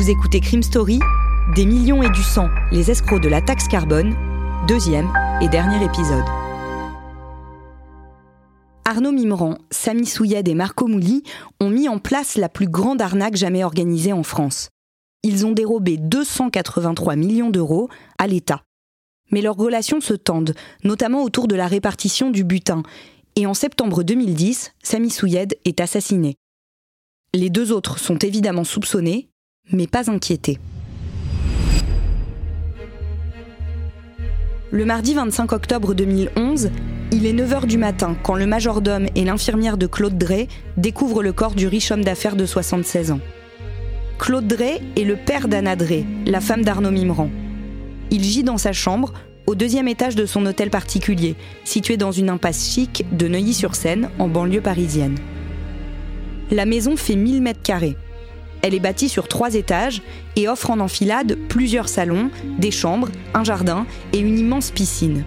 Vous écoutez Crime Story, Des millions et du sang, les escrocs de la taxe carbone, deuxième et dernier épisode. Arnaud Mimran, Samy Souyed et Marco Mouli ont mis en place la plus grande arnaque jamais organisée en France. Ils ont dérobé 283 millions d'euros à l'État. Mais leurs relations se tendent, notamment autour de la répartition du butin. Et en septembre 2010, Samy Souyed est assassiné. Les deux autres sont évidemment soupçonnés, mais pas inquiétés. Le mardi 25 octobre 2011, il est 9h du matin quand le majordome et l'infirmière de Claude Drey découvrent le corps du riche homme d'affaires de 76 ans. Claude Drey est le père d'Anna Drey, la femme d'Arnaud Mimran. Il gît dans sa chambre, au deuxième étage de son hôtel particulier, situé dans une impasse chic de Neuilly-sur-Seine, en banlieue parisienne. La maison fait 1000 mètres carrés. Elle est bâtie sur trois étages et offre en enfilade plusieurs salons, des chambres, un jardin et une immense piscine.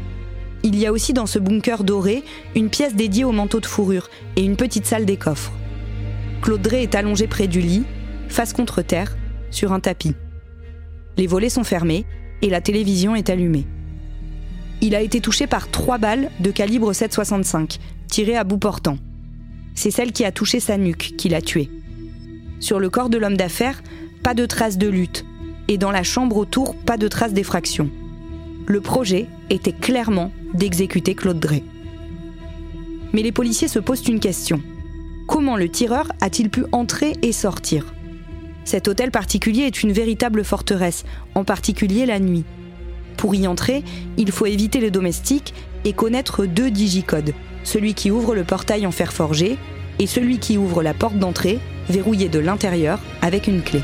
Il y a aussi dans ce bunker doré une pièce dédiée au manteau de fourrure et une petite salle des coffres. Claude Drey est allongé près du lit, face contre terre, sur un tapis. Les volets sont fermés et la télévision est allumée. Il a été touché par trois balles de calibre 7,65, tirées à bout portant. C'est celle qui a touché sa nuque qui l'a tué. Sur le corps de l'homme d'affaires, pas de traces de lutte. Et dans la chambre autour, pas de traces d'effraction. Le projet était clairement d'exécuter Claude Drey. Mais les policiers se posent une question. Comment le tireur a-t-il pu entrer et sortir? Cet hôtel particulier est une véritable forteresse, en particulier la nuit. Pour y entrer, il faut éviter les domestiques et connaître deux digicodes, celui qui ouvre le portail en fer forgé et celui qui ouvre la porte d'entrée verrouillé de l'intérieur avec une clé.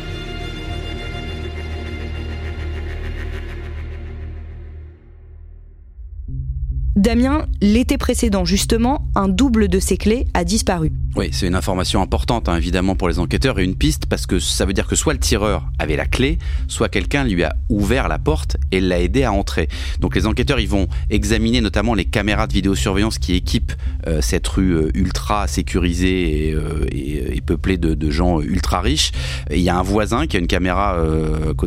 Damien, l'été précédent justement, un double de ces clés a disparu. Oui, c'est une information importante hein, évidemment pour les enquêteurs et une piste parce que ça veut dire que soit le tireur avait la clé, soit quelqu'un lui a ouvert la porte et l'a aidé à entrer. Donc les enquêteurs ils vont examiner notamment les caméras de vidéosurveillance qui équipent euh, cette rue euh, ultra sécurisée et, euh, et, peuplée de, de, gens ultra riches. Il y a un voisin qui a une caméra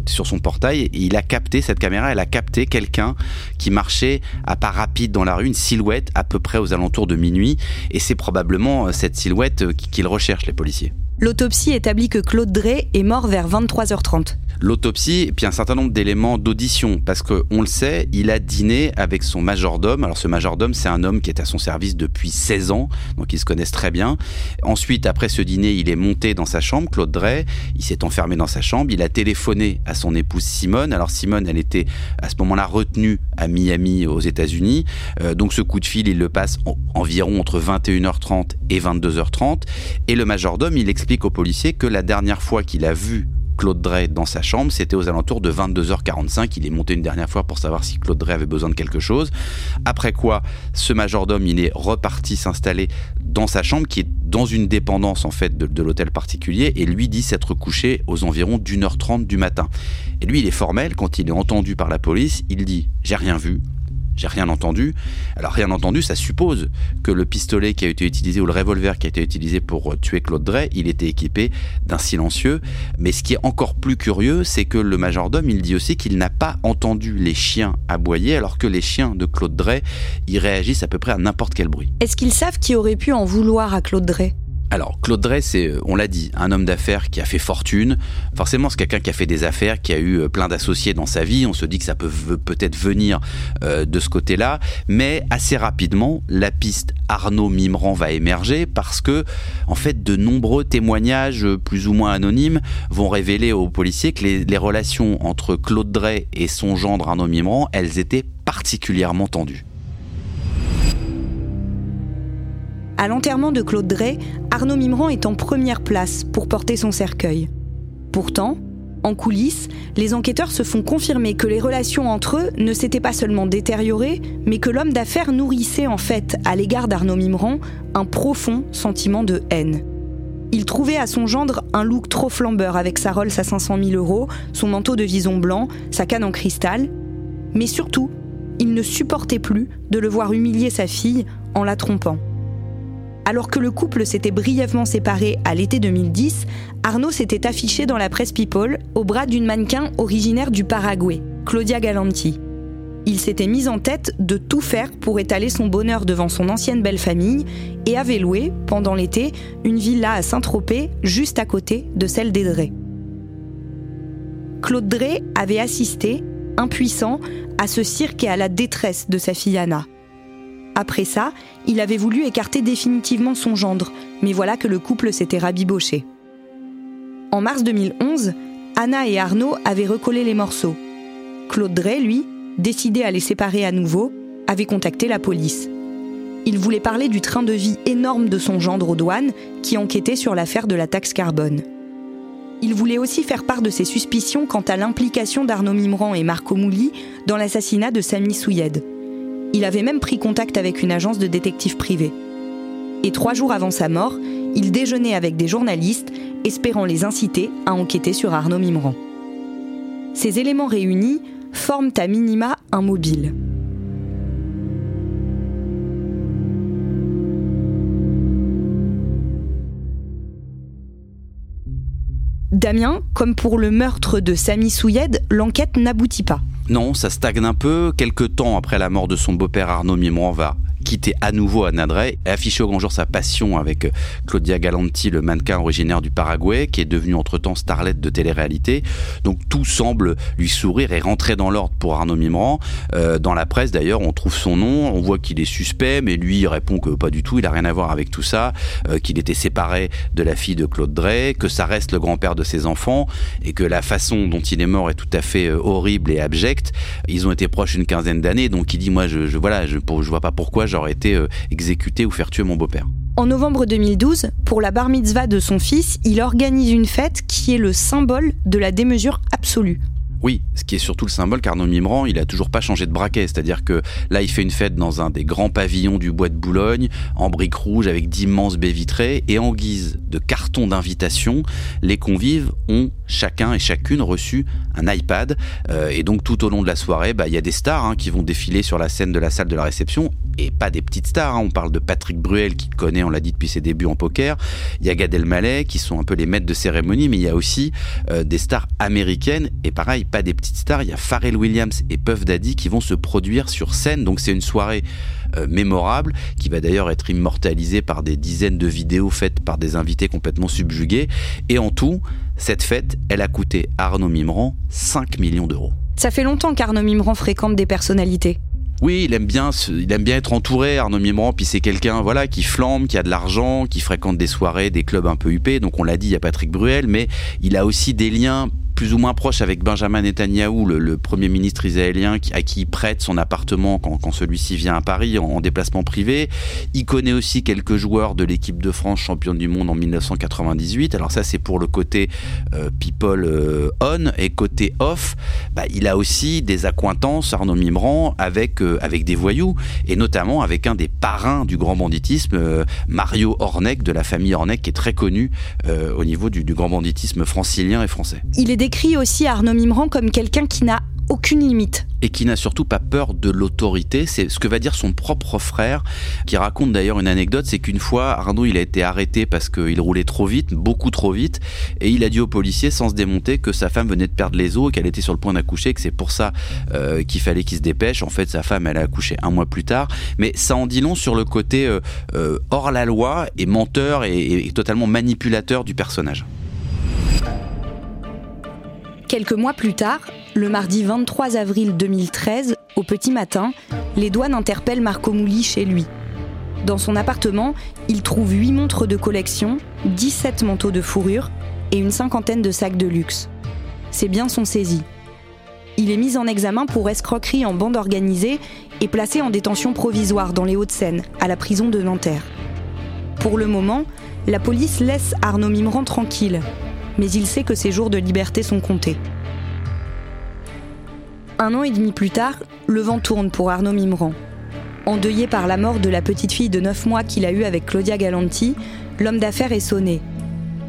sur son portail et il a capté cette caméra, elle a capté quelqu'un qui marchait à pas rapide dans la rue, une silhouette à peu près aux alentours de minuit, et c'est probablement cette silhouette euh, qu'ils recherchent les policiers. L'autopsie établit que Claude Drey est mort vers 23h30 l'autopsie et puis un certain nombre d'éléments d'audition parce que on le sait, il a dîné avec son majordome. Alors ce majordome, c'est un homme qui est à son service depuis 16 ans, donc ils se connaissent très bien. Ensuite, après ce dîner, il est monté dans sa chambre, Claude Drey, il s'est enfermé dans sa chambre, il a téléphoné à son épouse Simone. Alors Simone, elle était à ce moment-là retenue à Miami aux États-Unis. Euh, donc ce coup de fil, il le passe environ entre 21h30 et 22h30 et le majordome, il explique aux policiers que la dernière fois qu'il a vu Claude Drey dans sa chambre. C'était aux alentours de 22h45. Il est monté une dernière fois pour savoir si Claude Drey avait besoin de quelque chose. Après quoi, ce majordome, il est reparti s'installer dans sa chambre, qui est dans une dépendance en fait de, de l'hôtel particulier, et lui dit s'être couché aux environs d'une heure trente du matin. Et lui, il est formel. Quand il est entendu par la police, il dit j'ai rien vu, j'ai rien entendu. Alors rien entendu, ça suppose que le pistolet qui a été utilisé ou le revolver qui a été utilisé pour tuer Claude Drey, il était équipé d'un silencieux. Mais ce qui est encore plus curieux, c'est que le majordome, il dit aussi qu'il n'a pas entendu les chiens aboyer, alors que les chiens de Claude Drey, ils réagissent à peu près à n'importe quel bruit. Est-ce qu'ils savent qui aurait pu en vouloir à Claude Drey? Alors, Claude Drey, c'est, euh, on l'a dit, un homme d'affaires qui a fait fortune. Forcément, c'est quelqu'un qui a fait des affaires, qui a eu euh, plein d'associés dans sa vie. On se dit que ça peut peut-être venir euh, de ce côté-là. Mais assez rapidement, la piste Arnaud Mimran va émerger parce que, en fait, de nombreux témoignages plus ou moins anonymes vont révéler aux policiers que les, relations entre Claude Drey et son gendre Arnaud Mimran, elles étaient particulièrement tendues. À l'enterrement de Claude Drey, Arnaud Mimran est en première place pour porter son cercueil. Pourtant, en coulisses, les enquêteurs se font confirmer que les relations entre eux ne s'étaient pas seulement détériorées, mais que l'homme d'affaires nourrissait en fait, à l'égard d'Arnaud Mimran, un profond sentiment de haine. Il trouvait à son gendre un look trop flambeur avec sa Rolls à 500 000 euros, son manteau de vison blanc, sa canne en cristal. Mais surtout, il ne supportait plus de le voir humilier sa fille en la trompant. Alors que le couple s'était brièvement séparé à l'été 2010, Arnaud s'était affiché dans la presse People au bras d'une mannequin originaire du Paraguay, Claudia Galanti. Il s'était mis en tête de tout faire pour étaler son bonheur devant son ancienne belle famille et avait loué, pendant l'été, une villa à Saint-Tropez, juste à côté de celle d'Edré. Claude Drey avait assisté, impuissant, à ce cirque et à la détresse de sa fille Anna. Après ça, il avait voulu écarter définitivement son gendre, mais voilà que le couple s'était rabiboché. En mars 2011, Anna et Arnaud avaient recollé les morceaux. Claude Drey, lui, décidé à les séparer à nouveau, avait contacté la police. Il voulait parler du train de vie énorme de son gendre aux douanes qui enquêtait sur l'affaire de la taxe carbone. Il voulait aussi faire part de ses suspicions quant à l'implication d'Arnaud Mimran et Marco Mouli dans l'assassinat de Samy Souyed. Il avait même pris contact avec une agence de détectives privés. Et trois jours avant sa mort, il déjeunait avec des journalistes, espérant les inciter à enquêter sur Arnaud Mimran. Ces éléments réunis forment à minima un mobile. Damien, comme pour le meurtre de Samy Souyed, l'enquête n'aboutit pas. Non, ça stagne un peu. Quelques temps après la mort de son beau-père Arnaud Mimran va quitter à nouveau Anna Drey et afficher au grand jour sa passion avec euh, Claudia Galanti, le mannequin originaire du Paraguay, qui est devenu entre-temps starlette de télé-réalité. Donc tout semble lui sourire et rentrer dans l'ordre pour Arnaud Mimran. Euh, dans la presse d'ailleurs, on trouve son nom, on voit qu'il est suspect, mais lui répond que pas du tout, il a rien à voir avec tout ça, euh, qu'il était séparé de la fille de Claude Drey, que ça reste le grand-père de ses enfants et que la façon dont il est mort est tout à fait horrible et abjecte. Ils ont été proches une quinzaine d'années, donc il dit moi je voilà, je, je vois pas pourquoi j'aurais été euh, exécuté ou faire tuer mon beau-père. En novembre 2012, pour la bar mitzvah de son fils, il organise une fête qui est le symbole de la démesure absolue. Oui, ce qui est surtout le symbole, qu'Arnaud Mimran, il a toujours pas changé de braquet. C'est-à-dire que là, il fait une fête dans un des grands pavillons du bois de Boulogne, en briques rouges, avec d'immenses baies vitrées. Et en guise de carton d'invitation, les convives ont chacun et chacune reçu un iPad. Euh, et donc, tout au long de la soirée, bah, il y a des stars hein, qui vont défiler sur la scène de la salle de la réception. Et pas des petites stars. Hein. On parle de Patrick Bruel, qui connaît, on l'a dit depuis ses débuts en poker. Il y a Gad Elmaleh, qui sont un peu les maîtres de cérémonie. Mais il y a aussi euh, des stars américaines. Et pareil, pas des petites stars, il y a Pharrell Williams et Puff Daddy qui vont se produire sur scène. Donc c'est une soirée euh, mémorable qui va d'ailleurs être immortalisée par des dizaines de vidéos faites par des invités complètement subjugués. Et en tout, cette fête, elle a coûté à Arnaud Mimran 5 millions d'euros. Ça fait longtemps qu'Arnaud Mimran fréquente des personnalités. Oui, il aime bien, il aime bien être entouré, Arnaud Mimran. Puis c'est quelqu'un, voilà, qui flambe, qui a de l'argent, qui fréquente des soirées, des clubs un peu huppés. Donc on l'a dit, il y a Patrick Bruel, mais il a aussi des liens plus ou moins proche avec Benjamin Netanyahou, le, premier ministre israélien à qui il prête son appartement quand, celui-ci vient à Paris en, déplacement privé. Il connaît aussi quelques joueurs de l'équipe de France championne du monde en 1998. Alors ça c'est pour le côté euh, people euh, on et côté off, bah, il a aussi des accointances Arnaud Mimran avec euh, avec des voyous et notamment avec un des parrains du grand banditisme, Mario Hornec de la famille Hornec qui est très connu au niveau du, du grand banditisme francilien et français. Il est décrit aussi Arnaud Mimran comme quelqu'un qui n'a aucune limite. Et qui n'a surtout pas peur de l'autorité. C'est ce que va dire son propre frère, qui raconte d'ailleurs une anecdote, c'est qu'une fois, Arnaud, il a été arrêté parce qu'il roulait trop vite, beaucoup trop vite, et il a dit aux policiers, sans se démonter, que sa femme venait de perdre les os, qu'elle était sur le point d'accoucher, que c'est pour ça euh, qu'il fallait qu'il se dépêche. En fait, sa femme, elle a accouché un mois plus tard. Mais ça en dit long sur le côté euh, euh, hors la loi et menteur et totalement manipulateur du personnage. Quelques mois plus tard, le mardi 23 avril 2013, au petit matin, les douanes interpellent Marco Mouli chez lui. Dans son appartement, il trouve 8 montres de collection, 17 manteaux de fourrure et une cinquantaine de sacs de luxe. Ses biens sont saisis. Il est mis en examen pour escroquerie en bande organisée et placé en détention provisoire dans les Hauts-de-Seine, à la prison de Nanterre. Pour le moment, la police laisse Arnaud Mimran tranquille, mais il sait que ses jours de liberté sont comptés. Un an et demi plus tard, le vent tourne pour Arnaud Mimran. Endeuillé par la mort de la petite fille de 9 mois qu'il a eue avec Claudia Galanti, l'homme d'affaires est sonné.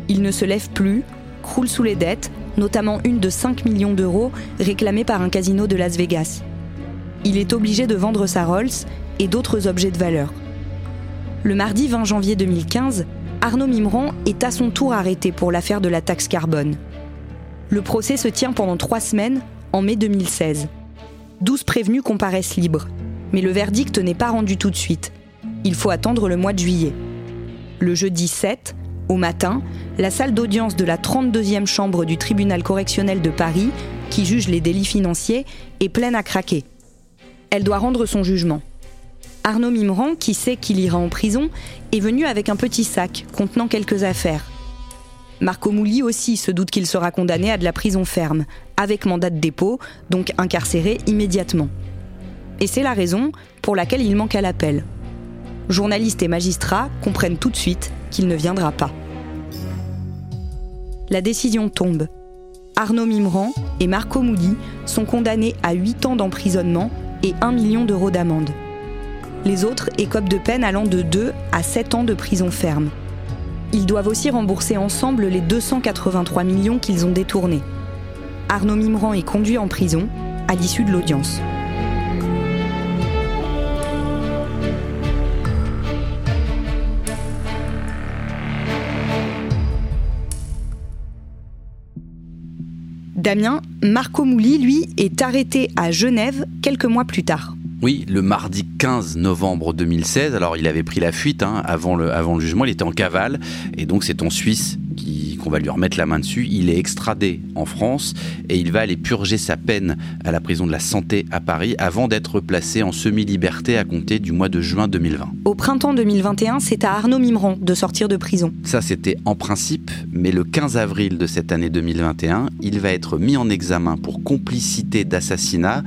Il ne se lève plus, croule sous les dettes, notamment une de 5 millions d'euros réclamée par un casino de Las Vegas. Il est obligé de vendre sa Rolls et d'autres objets de valeur. Le mardi 20 janvier 2015, Arnaud Mimran est à son tour arrêté pour l'affaire de la taxe carbone. Le procès se tient pendant trois semaines, en mai 2016. 12 prévenus comparaissent libres, mais le verdict n'est pas rendu tout de suite. Il faut attendre le mois de juillet. Le jeudi 7, au matin, la salle d'audience de la 32e chambre du tribunal correctionnel de Paris, qui juge les délits financiers, est pleine à craquer. Elle doit rendre son jugement. Arnaud Mimran, qui sait qu'il ira en prison, est venu avec un petit sac contenant quelques affaires. Marco Mouli aussi se doute qu'il sera condamné à de la prison ferme, avec mandat de dépôt, donc incarcéré immédiatement. Et c'est la raison pour laquelle il manque à l'appel. Journalistes et magistrats comprennent tout de suite qu'il ne viendra pas. La décision tombe. Arnaud Mimran et Marco Mouli sont condamnés à 8 ans d'emprisonnement et 1 million d'euros d'amende. Les autres écopent de peine allant de 2 à 7 ans de prison ferme. Ils doivent aussi rembourser ensemble les 283 millions qu'ils ont détournés. Arnaud Mimran est conduit en prison à l'issue de l'audience. Damien, Marco Mouli, lui, est arrêté à Genève quelques mois plus tard. Oui, le mardi 15 novembre 2016. Alors, il avait pris la fuite hein, avant, le, avant le jugement. Il était en cavale. Et donc, c'est en Suisse qu'on va lui remettre la main dessus. Il est extradé en France et il va aller purger sa peine à la prison de la Santé à Paris avant d'être placé en semi-liberté à compter du mois de juin 2020. Au printemps 2021, c'est à Arnaud Mimran de sortir de prison. Ça, c'était en principe, mais le 15 avril de cette année 2021, il va être mis en examen pour complicité d'assassinat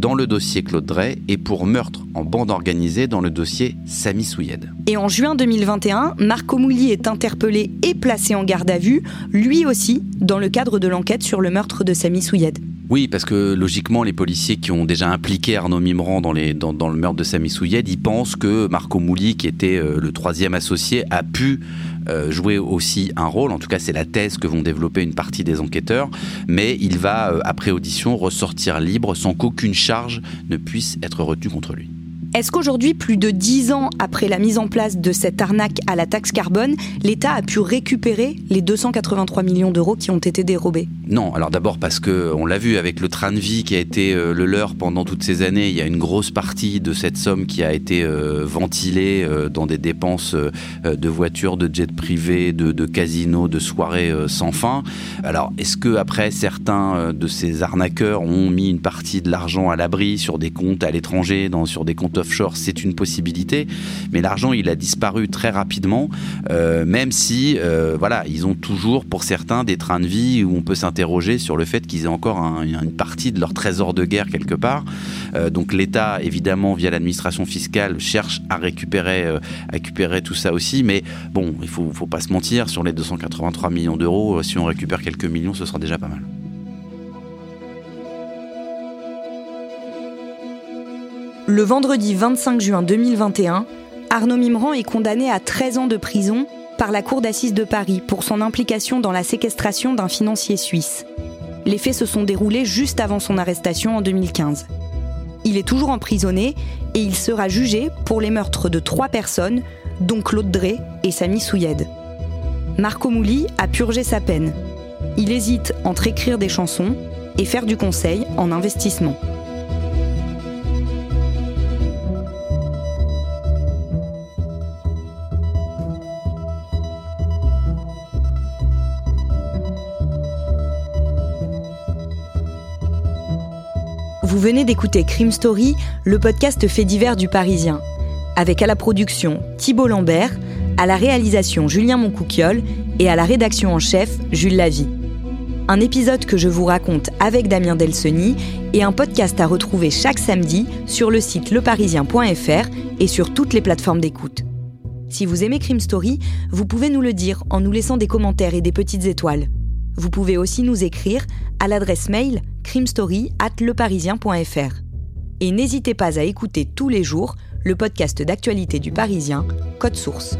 dans le dossier Claude Drey et pour meurtre en bande organisée dans le dossier Samy Souyed. Et en juin 2021, Marco Mouli est interpellé et placé en garde à vue, lui aussi, dans le cadre de l'enquête sur le meurtre de Samy Souyed. Oui, parce que logiquement, les policiers qui ont déjà impliqué Arnaud Mimran dans, le meurtre de Samy Souyed, ils pensent que Marco Mouli, qui était euh, le troisième associé, a pu euh, jouer aussi un rôle. En tout cas, c'est la thèse que vont développer une partie des enquêteurs. Mais il va, euh, après audition, ressortir libre sans qu'aucune charge ne puisse être retenue contre lui. Est-ce qu'aujourd'hui, plus de dix ans après la mise en place de cette arnaque à la taxe carbone, l'État a pu récupérer les 283 millions d'euros qui ont été dérobés? Non, alors d'abord parce que on l'a vu avec le train de vie qui a été euh, le leur pendant toutes ces années, il y a une grosse partie de cette somme qui a été euh, ventilée euh, dans des dépenses de voitures, de jets privés, de, de casinos, de soirées sans fin. Alors, est-ce que après certains de ces arnaqueurs ont mis une partie de l'argent à l'abri sur des comptes à l'étranger, sur des comptes offshore, c'est une possibilité, mais l'argent il a disparu très rapidement, euh, même si euh, voilà, ils ont toujours pour certains des trains de vie où on peut s'interroger sur le fait qu'ils aient encore une partie de leur trésor de guerre quelque part. Euh, donc l'État, évidemment, via l'administration fiscale, cherche à récupérer, tout ça aussi, mais bon, il faut pas se mentir, sur les 283 millions d'euros, si on récupère quelques millions, ce sera déjà pas mal. Le vendredi 25 juin 2021, Arnaud Mimran est condamné à 13 ans de prison par la Cour d'assises de Paris pour son implication dans la séquestration d'un financier suisse. Les faits se sont déroulés juste avant son arrestation en 2015. Il est toujours emprisonné et il sera jugé pour les meurtres de trois personnes, dont Claude Drey et Samy Souyed. Marco Mouli a purgé sa peine. Il hésite entre écrire des chansons et faire du conseil en investissement. Vous venez d'écouter Crime Story, le podcast fait divers du Parisien, avec à la production Thibault Lambert, à la réalisation Julien Moncouquiole et à la rédaction en chef Jules Lavie. Un épisode que je vous raconte avec Damien Delseny et un podcast à retrouver chaque samedi sur le site leparisien.fr et sur toutes les plateformes d'écoute. Si vous aimez Crime Story, vous pouvez nous le dire en nous laissant des commentaires et des petites étoiles. Vous pouvez aussi nous écrire à l'adresse mail crimestory@leparisien.fr. Et n'hésitez pas à écouter tous les jours le podcast d'actualité du Parisien, Code Source.